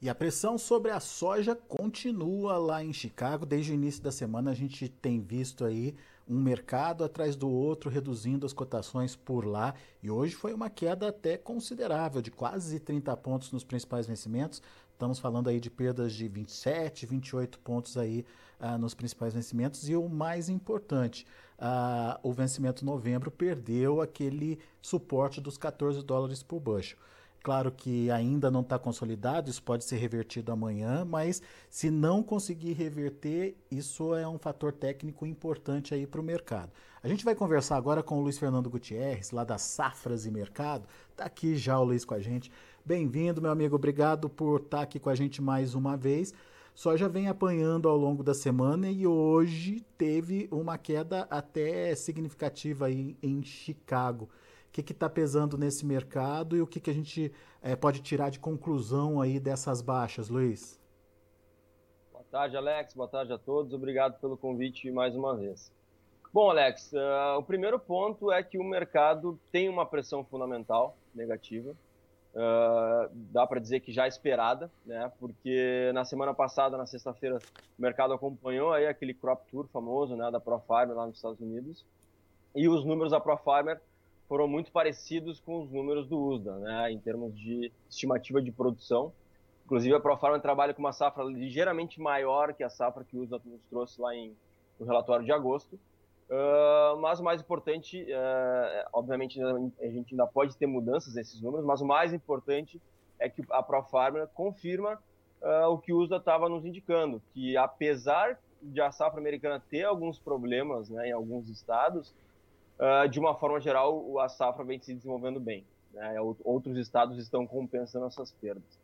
E a pressão sobre a soja continua lá em Chicago. Desde o início da semana a gente tem visto aí um mercado atrás do outro reduzindo as cotações por lá. E hoje foi uma queda até considerável, de quase 30 pontos nos principais vencimentos. Estamos falando aí de perdas de 27, 28 pontos aí uh, nos principais vencimentos. E o mais importante, uh, o vencimento novembro perdeu aquele suporte dos 14 dólares por bushel. Claro que ainda não está consolidado, isso pode ser revertido amanhã, mas se não conseguir reverter, isso é um fator técnico importante aí para o mercado. A gente vai conversar agora com o Luiz Fernando Gutierrez, lá das Safras e Mercado. Está aqui já o Luiz com a gente. Bem-vindo, meu amigo. Obrigado por estar tá aqui com a gente mais uma vez. Só já vem apanhando ao longo da semana e hoje teve uma queda até significativa aí em Chicago o que está pesando nesse mercado e o que, que a gente é, pode tirar de conclusão aí dessas baixas, Luiz? Boa tarde, Alex. Boa tarde a todos. Obrigado pelo convite mais uma vez. Bom, Alex, uh, o primeiro ponto é que o mercado tem uma pressão fundamental negativa. Uh, dá para dizer que já esperada, né? Porque na semana passada, na sexta-feira, o mercado acompanhou aí aquele crop tour famoso, né, da ProFarmer lá nos Estados Unidos. E os números da ProFarmer foram muito parecidos com os números do USDA, né, em termos de estimativa de produção. Inclusive, a Profarma trabalha com uma safra ligeiramente maior que a safra que o USDA nos trouxe lá em, no relatório de agosto. Uh, mas o mais importante, uh, obviamente, a gente ainda pode ter mudanças nesses números, mas o mais importante é que a Profarma confirma uh, o que o USDA estava nos indicando, que apesar de a safra americana ter alguns problemas né, em alguns estados, uh, de uma forma geral, a safra vem se desenvolvendo bem. Né? Outros estados estão compensando essas perdas.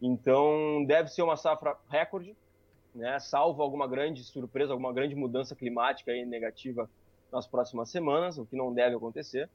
Então, deve ser uma safra recorde, né? salvo alguma grande surpresa, alguma grande mudança climática aí negativa nas próximas semanas, o que não deve acontecer.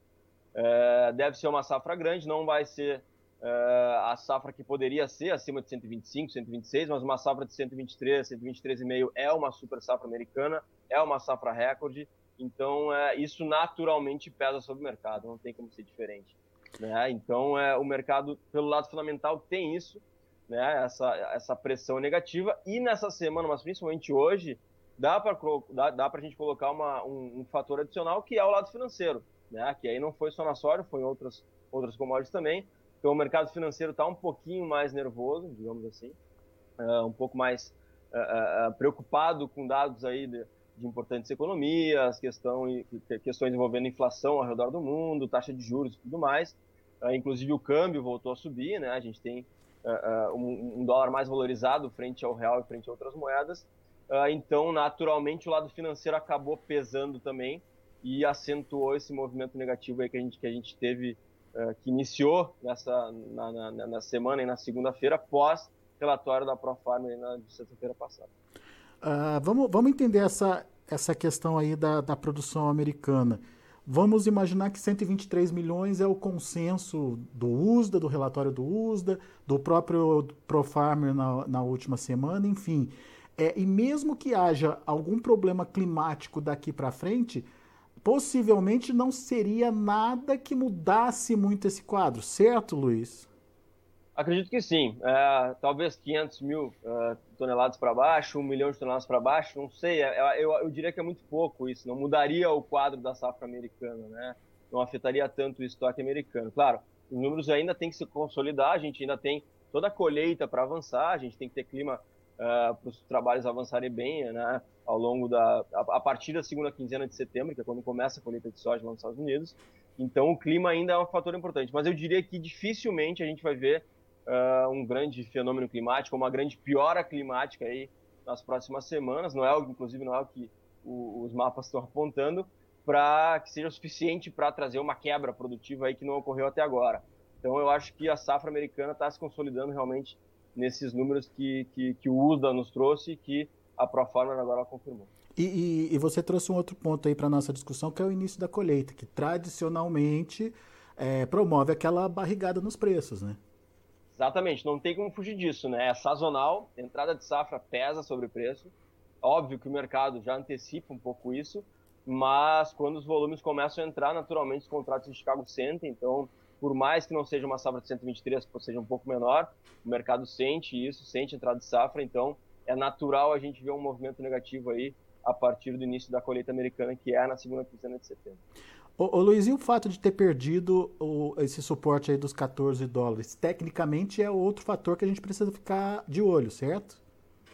Uh, deve ser uma safra grande, não vai ser uh, a safra que poderia ser acima de 125, 126, mas uma safra de 123, 123,5 é uma super safra americana, é uma safra recorde então, é, isso naturalmente pesa sobre o mercado, não tem como ser diferente. Né? Então, é, o mercado, pelo lado fundamental, tem isso, né? essa, essa pressão negativa. E nessa semana, mas principalmente hoje, dá para dá, dá a gente colocar uma, um, um, fator adicional que é o lado financeiro, né? que aí não foi só na soja, foi em outras, outras commodities também. Então, o mercado financeiro está um pouquinho mais nervoso, digamos assim, uh, um pouco mais uh, uh, preocupado com dados aí de, de importantes economias, questão, questões envolvendo inflação ao redor do mundo, taxa de juros e tudo mais. Uh, inclusive o câmbio voltou a subir, né? A gente tem uh, um, um, dólar mais valorizado frente ao real e frente a outras moedas. então, naturalmente, o lado financeiro acabou pesando também e acentuou esse movimento negativo aí que a gente, que a gente teve, que iniciou nessa na, na, na semana e na segunda-feira, pós relatório da Profarm na sexta-feira passada. Uh, vamos, vamos entender essa, essa questão aí da, da produção americana. Vamos imaginar que 123 milhões é o consenso do USDA, do relatório do USDA, do próprio ProFarmer na, na última semana, enfim. É, e mesmo que haja algum problema climático daqui para frente, possivelmente não seria nada que mudasse muito esse quadro, certo, Luiz? Acredito que sim. É, talvez 500 mil uh, toneladas para baixo, um milhão de toneladas para baixo, não sei. É, eu, eu, diria que é muito pouco isso. Não mudaria o quadro da safra americana, né? Não afetaria tanto o estoque americano. Claro, os números ainda têm que se consolidar. A gente ainda tem toda a colheita para avançar. A gente tem que ter clima uh, para os trabalhos avançarem bem, né? Ao longo da, a, a partir da segunda quinzena de setembro, que é quando começa a colheita de soja lá nos Estados Unidos. Então, o clima ainda é um fator importante. Mas eu diria que dificilmente a gente vai ver uh, um grande fenômeno climático, uma grande piora climática aí nas próximas semanas. Não é o, inclusive, não é o que o, os mapas estão apontando para que seja suficiente para trazer uma quebra produtiva aí que não ocorreu até agora. Então, eu acho que a safra americana está se consolidando realmente nesses números que, que, que o USDA nos trouxe e que a Profarmer agora confirmou. E, e, e, você trouxe um outro ponto aí para nossa discussão, que é o início da colheita, que tradicionalmente é, promove aquela barrigada nos preços, né? Exatamente, não tem como fugir disso, né? É sazonal, entrada de safra pesa sobre o preço. Óbvio que o mercado já antecipa um pouco isso, mas quando os volumes começam a entrar, naturalmente os contratos de Chicago sentem, então por mais que não seja uma safra de 123, seja um pouco menor, o mercado sente isso, sente entrada de safra, então é natural a gente ver um movimento negativo aí a partir do início da colheita americana, que é na segunda quinzena de setembro. Ô, ô Luiz, e o fato de ter perdido o, esse suporte aí dos 14 dólares? Tecnicamente é outro fator que a gente precisa ficar de olho, certo?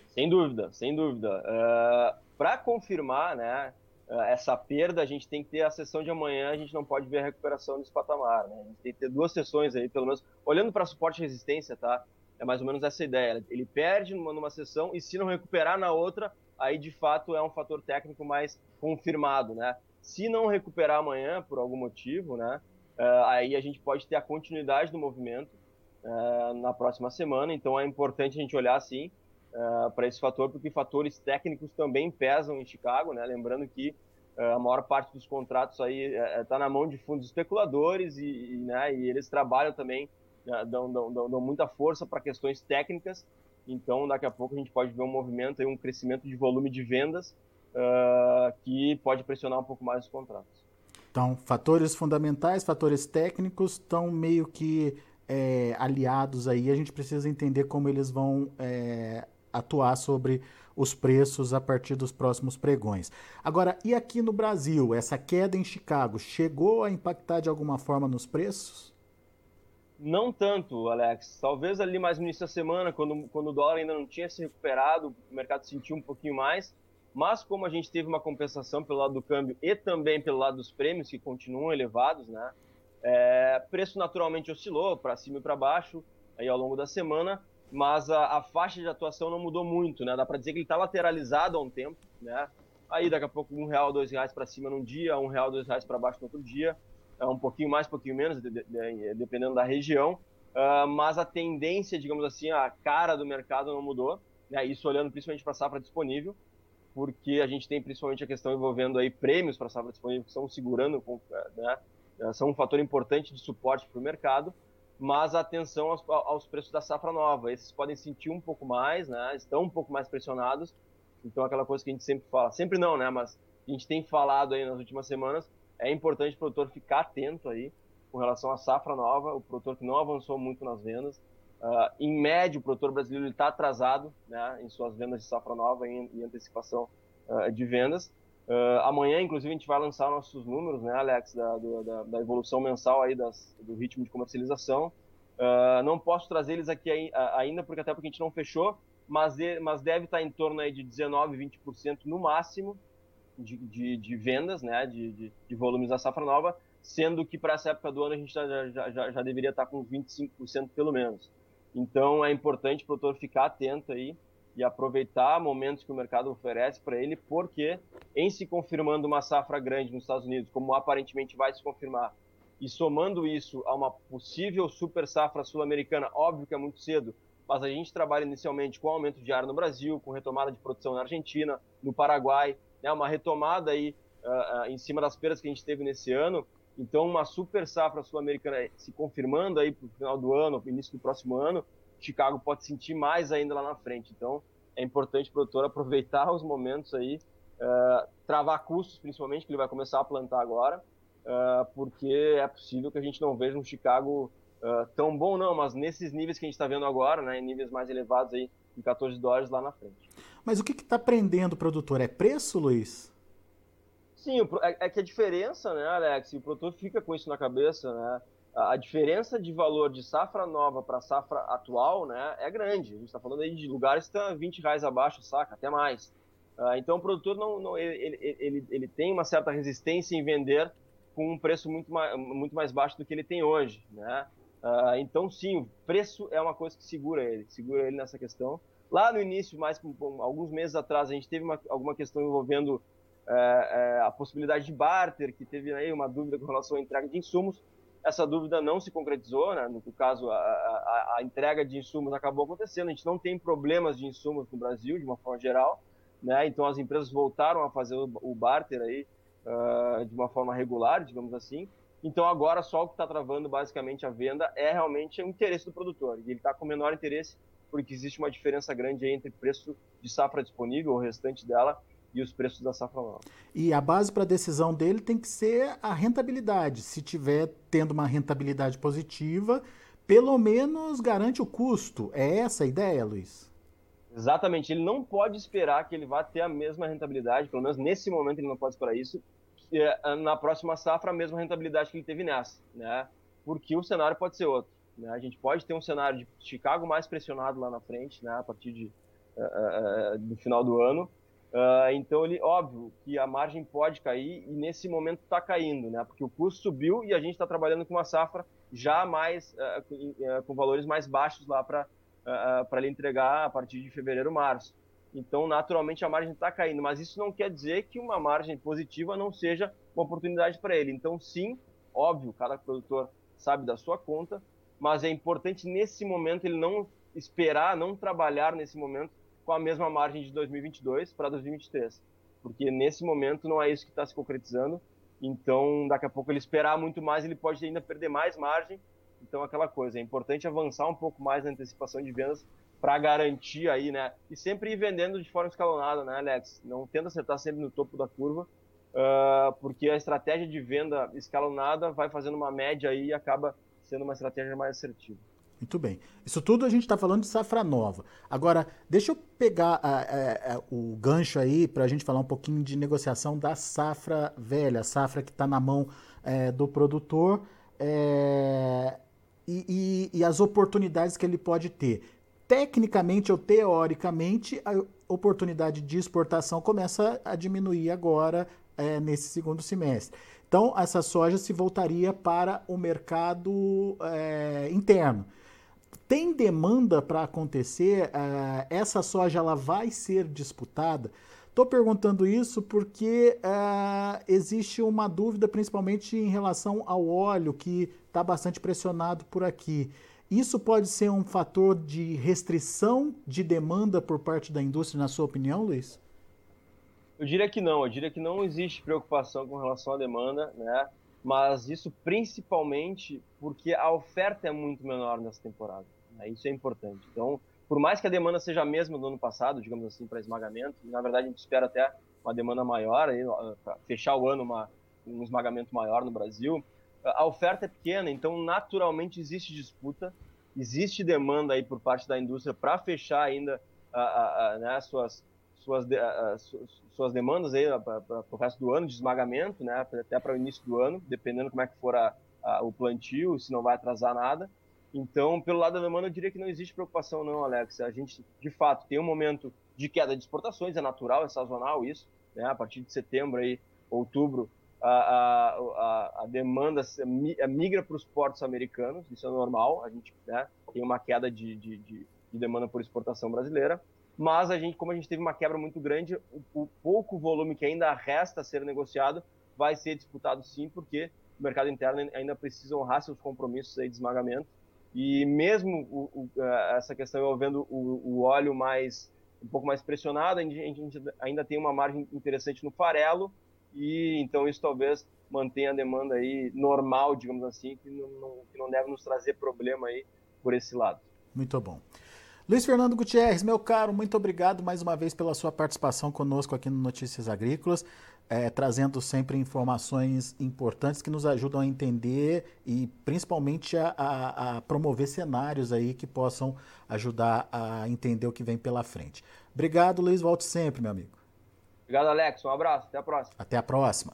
Sem dúvida, sem dúvida. Uh, é, Para confirmar né, é, essa perda, a gente tem que ter a sessão de amanhã, a gente não pode ver a recuperação desse patamar. Né? A gente tem que ter duas sessões aí, pelo menos, olhando para suporte e resistência, tá? É mais ou menos essa ideia. Ele perde numa, numa sessão e se não recuperar na outra, aí de fato é um fator técnico mais confirmado, né? Se não recuperar amanhã por algum motivo, né? Uh, aí a gente pode ter a continuidade do movimento uh, na próxima semana. Então é importante a gente olhar assim uh, para esse fator, porque fatores técnicos também pesam em Chicago, né? Lembrando que a maior parte dos contratos aí está na mão de fundos especuladores e, e, né, e eles trabalham também né, dão, dão, dão, muita força para questões técnicas. Então, daqui a pouco a gente pode ver um movimento, um crescimento de volume de vendas uh, que pode pressionar um pouco mais os contratos. Então, fatores fundamentais, fatores técnicos estão meio que é, aliados aí. A gente precisa entender como eles vão é, atuar sobre os preços a partir dos próximos pregões. Agora, e aqui no Brasil, essa queda em Chicago chegou a impactar de alguma forma nos preços? Não tanto, Alex. Talvez ali mais no início da semana, quando, quando o dólar ainda não tinha se recuperado, o mercado sentiu um pouquinho mais. Mas como a gente teve uma compensação pelo lado do câmbio e também pelo lado dos prêmios, que continuam elevados, né? É, preço naturalmente oscilou para cima e para baixo aí ao longo da semana, mas a, a, faixa de atuação não mudou muito, né? Dá para dizer que ele está lateralizado há um tempo, né? Aí daqui a pouco um real, dois reais para cima num dia, um real, dois reais para baixo no outro dia um pouquinho mais, um pouquinho menos, de, de, de, dependendo da região, uh, mas a tendência, digamos assim, a cara do mercado não mudou, né? isso olhando principalmente para a safra disponível, porque a gente tem principalmente a questão envolvendo aí prêmios para a safra disponível que estão segurando, né? são um fator importante de suporte para o mercado, mas atenção aos, aos, preços da safra nova, esses podem sentir um pouco mais, né? estão um pouco mais pressionados, então aquela coisa que a gente sempre fala, sempre não, né? mas a gente tem falado aí nas últimas semanas, é importante o produtor ficar atento aí com relação à safra nova, o produtor que não avançou muito nas vendas. Uh, em média, o produtor brasileiro está atrasado né, em suas vendas de safra nova em antecipação uh, de vendas. Uh, amanhã, inclusive, a gente vai lançar nossos números, né, Alex, da, da, da evolução mensal aí das, do ritmo de comercialização. não posso trazer eles aqui ainda, porque até porque a gente não fechou, mas, de, mas deve estar em torno aí de 19, 20% no máximo de, de, de vendas, né, de, de, de, volumes da safra nova, sendo que para essa época do ano a gente já, já, já, já deveria estar com 25% pelo menos. Então é importante o produtor ficar atento aí e aproveitar momentos que o mercado oferece para ele, porque em se confirmando uma safra grande nos Estados Unidos, como aparentemente vai se confirmar, e somando isso a uma possível super safra sul-americana, óbvio que é muito cedo, mas a gente trabalha inicialmente com aumento de ar no Brasil, com retomada de produção na Argentina, no Paraguai, né, uma retomada aí uh, uh, em cima das perdas que a gente teve nesse ano. Então, uma super safra sul-americana se confirmando aí para o final do ano, início do próximo ano, Chicago pode sentir mais ainda lá na frente. Então, é importante o produtor aproveitar os momentos aí, uh, travar custos, principalmente, que ele vai começar a plantar agora, porque é possível que a gente não veja um Chicago tão bom, não, mas nesses níveis que a gente está vendo agora, né, em níveis mais elevados aí, em 14 dólares lá na frente. Mas o que está prendendo o produtor? É preço, Luiz? Sim, é, é, que a diferença, né, Alex, o produtor fica com isso na cabeça, né? A, diferença de valor de safra nova para safra atual, né, é grande. A gente está falando aí de lugares que estão 20 reais abaixo, saca? Até mais. Uh, então o produtor não, não ele, ele, ele, tem uma certa resistência em vender com um preço muito mais, muito mais baixo do que ele tem hoje, né? Uh, então sim, o preço é uma coisa que segura ele, segura ele nessa questão. Lá no início, mais alguns meses atrás, a gente teve uma, alguma questão envolvendo é, é, a possibilidade de barter, que teve aí uma dúvida com relação à entrega de insumos. Essa dúvida não se concretizou, né? no caso, a, a, a, entrega de insumos acabou acontecendo. A gente não tem problemas de insumos no Brasil, de uma forma geral, né? então as empresas voltaram a fazer o, o barter aí, uh, de uma forma regular, digamos assim. Então agora só o que está travando basicamente a venda é realmente o interesse do produtor. E ele está com menor interesse porque existe uma diferença grande entre preço de safra disponível, o restante dela, e os preços da safra nova. E a base para a decisão dele tem que ser a rentabilidade. Se tiver tendo uma rentabilidade positiva, pelo menos garante o custo. É essa a ideia, Luiz? Exatamente. Ele não pode esperar que ele vá ter a mesma rentabilidade, pelo menos nesse momento ele não pode esperar isso, é, na próxima safra a mesma rentabilidade que ele teve nessa, né? Porque o cenário pode ser outro. Né? A gente pode ter um cenário de Chicago mais pressionado lá na frente, né? A partir de, uh, uh, do final do ano. Uh, então, ele, óbvio que a margem pode cair e nesse momento está caindo, né? Porque o custo subiu e a gente está trabalhando com uma safra já mais com, com, valores mais baixos lá para para ele entregar a partir de fevereiro, março. Então, naturalmente, a margem está caindo, mas isso não quer dizer que uma margem positiva não seja uma oportunidade para ele. Então, sim, óbvio, cada produtor sabe da sua conta, mas é importante nesse momento ele não esperar, não trabalhar nesse momento com a mesma margem de 2022 para 2023, porque nesse momento não é isso que está se concretizando. Então, daqui a pouco ele esperar muito mais, ele pode ainda perder mais margem. Então, aquela coisa, é importante avançar um pouco mais na antecipação de vendas para garantir aí, né? E sempre ir vendendo de forma escalonada, né, Alex? Não tenta acertar sempre no topo da curva, uh, porque a estratégia de venda escalonada vai fazendo uma média aí e acaba sendo uma estratégia mais assertiva. Muito bem. Isso tudo a gente está falando de safra nova. Agora, deixa eu pegar a, a, a, o gancho aí para a gente falar um pouquinho de negociação da safra velha, safra que está na mão é, do produtor é, e, e, e as oportunidades que ele pode ter tecnicamente ou teoricamente, a oportunidade de exportação começa a diminuir agora é, nesse segundo semestre. Então, essa soja se voltaria para o mercado é, interno. Tem demanda para acontecer? É, essa soja ela vai ser disputada? Estou perguntando isso porque é, existe uma dúvida, principalmente em relação ao óleo, que está bastante pressionado por aqui. Isso pode ser um fator de restrição de demanda por parte da indústria, na sua opinião, Luiz? Eu diria que não, eu diria que não existe preocupação com relação à demanda, né? Mas isso principalmente porque a oferta é muito menor nessa temporada. Né? Isso é importante. Então, por mais que a demanda seja a mesma do ano passado, digamos assim, para esmagamento, na verdade a gente espera até uma demanda maior, para fechar o ano uma, um esmagamento maior no Brasil, a oferta é pequena, então naturalmente existe disputa, existe demanda aí por parte da indústria para fechar ainda a, a, a, né, suas, suas, suas demandas aí para o resto do ano de esmagamento, né, até para o início do ano, dependendo como é que for o plantio, se não vai atrasar nada. Então, pelo lado da demanda, eu diria que não existe preocupação não, Alex. A gente, de fato, tem um momento de queda de exportações, é natural, é sazonal isso, né, a partir de setembro aí, outubro, a, a, a demanda migra para os portos americanos, isso é normal, a gente né, tem uma queda de, de, de, de, demanda por exportação brasileira, mas a gente, como a gente teve uma quebra muito grande, o, o, pouco volume que ainda resta a ser negociado vai ser disputado sim, porque o mercado interno ainda precisa honrar seus compromissos de esmagamento, e mesmo o, essa questão envolvendo o, óleo mais um pouco mais pressionado, a gente ainda tem uma margem interessante no farelo, e então isso talvez mantenha a demanda aí normal, digamos assim, que não, não, que não deve nos trazer problema aí por esse lado. Muito bom. Luiz Fernando Gutierrez, meu caro, muito obrigado mais uma vez pela sua participação conosco aqui no Notícias Agrícolas, é, trazendo sempre informações importantes que nos ajudam a entender e principalmente a, a, a, promover cenários aí que possam ajudar a entender o que vem pela frente. Obrigado, Luiz, volte sempre, meu amigo. Obrigado, Alex. Um abraço. Até a próxima. Até a próxima.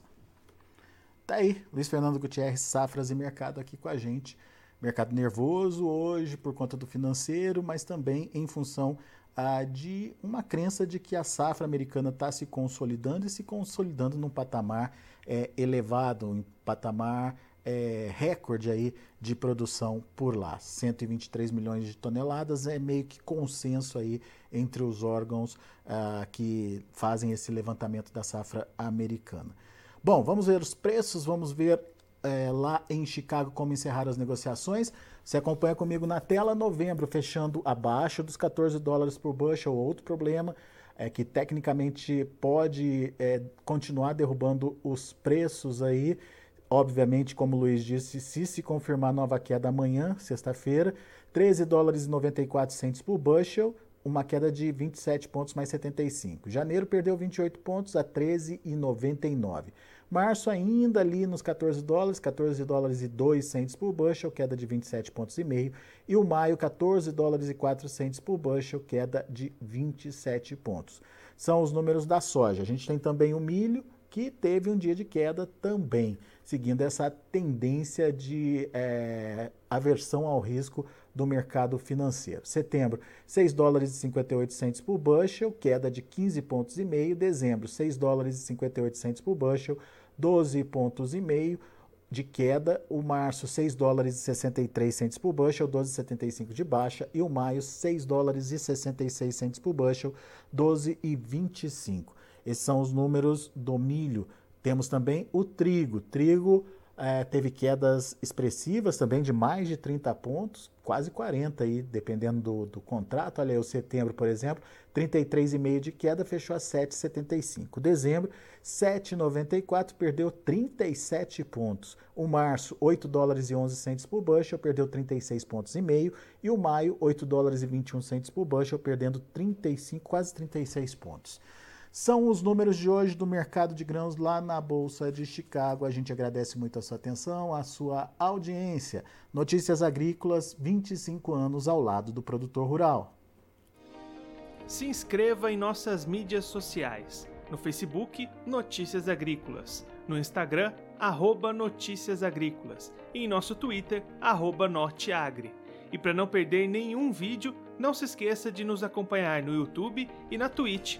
Tá aí, Luiz Fernando Gutierrez, Safras e Mercado aqui com a gente. Mercado nervoso hoje por conta do financeiro, mas também em função ah, de uma crença de que a safra americana está se consolidando e se consolidando num patamar é, elevado, um patamar é, recorde aí de produção por lá. 123 milhões de toneladas é meio que consenso aí entre os órgãos ah, que fazem esse levantamento da safra americana. Bom, vamos ver os preços, vamos ver é, lá em Chicago como encerrar as negociações. Você acompanha comigo na tela, novembro fechando abaixo dos 14 dólares por bushel, outro problema é que tecnicamente pode é, continuar derrubando os preços aí Obviamente, como o Luiz disse, se se confirmar nova queda amanhã, sexta-feira, 13 dólares e 94 centos por bushel, uma queda de 27 pontos mais 75. Janeiro perdeu 28 pontos a 13,99. Março ainda ali nos 14 dólares, 14 dólares e 2 centes por bushel, queda de 27 pontos e meio. E o maio, 14 dólares e 4 centes por bushel, queda de 27 pontos. São os números da soja. A gente tem também o milho, que teve um dia de queda também, seguindo essa tendência de é, aversão ao risco do mercado financeiro. Setembro, 6 dólares e 58 centos por bushel, queda de 15 pontos e meio. Dezembro, 6 dólares e 58 centos por bushel, 12 pontos e meio de queda. O março, 6 dólares e 63 centos por bushel, 12,75 de baixa. E o maio, 6 dólares e 66 centos por bushel, 12,25. Esses são os números do milho. Temos também o trigo. Trigo é, teve quedas expressivas também de mais de 30 pontos, quase 40 aí, dependendo do, do contrato. Olha aí, o setembro, por exemplo, 33,5 de queda, fechou a 7,75. Dezembro, 7,94, perdeu 37 pontos. O março, 8 dólares e 11 centos por bushel, perdeu 36 pontos e meio. E o maio, 8 dólares e 21 centos por bushel, perdendo 35, quase 36 pontos. São os números de hoje do mercado de grãos lá na Bolsa de Chicago. A gente agradece muito a sua atenção, a sua audiência. Notícias Agrícolas, 25 anos ao lado do produtor rural. Se inscreva em nossas mídias sociais. No Facebook, Notícias Agrícolas. No Instagram, arroba Notícias Agrícolas. E em nosso Twitter, arroba Norteagri. E para não perder nenhum vídeo, não se esqueça de nos acompanhar no YouTube e na Twitch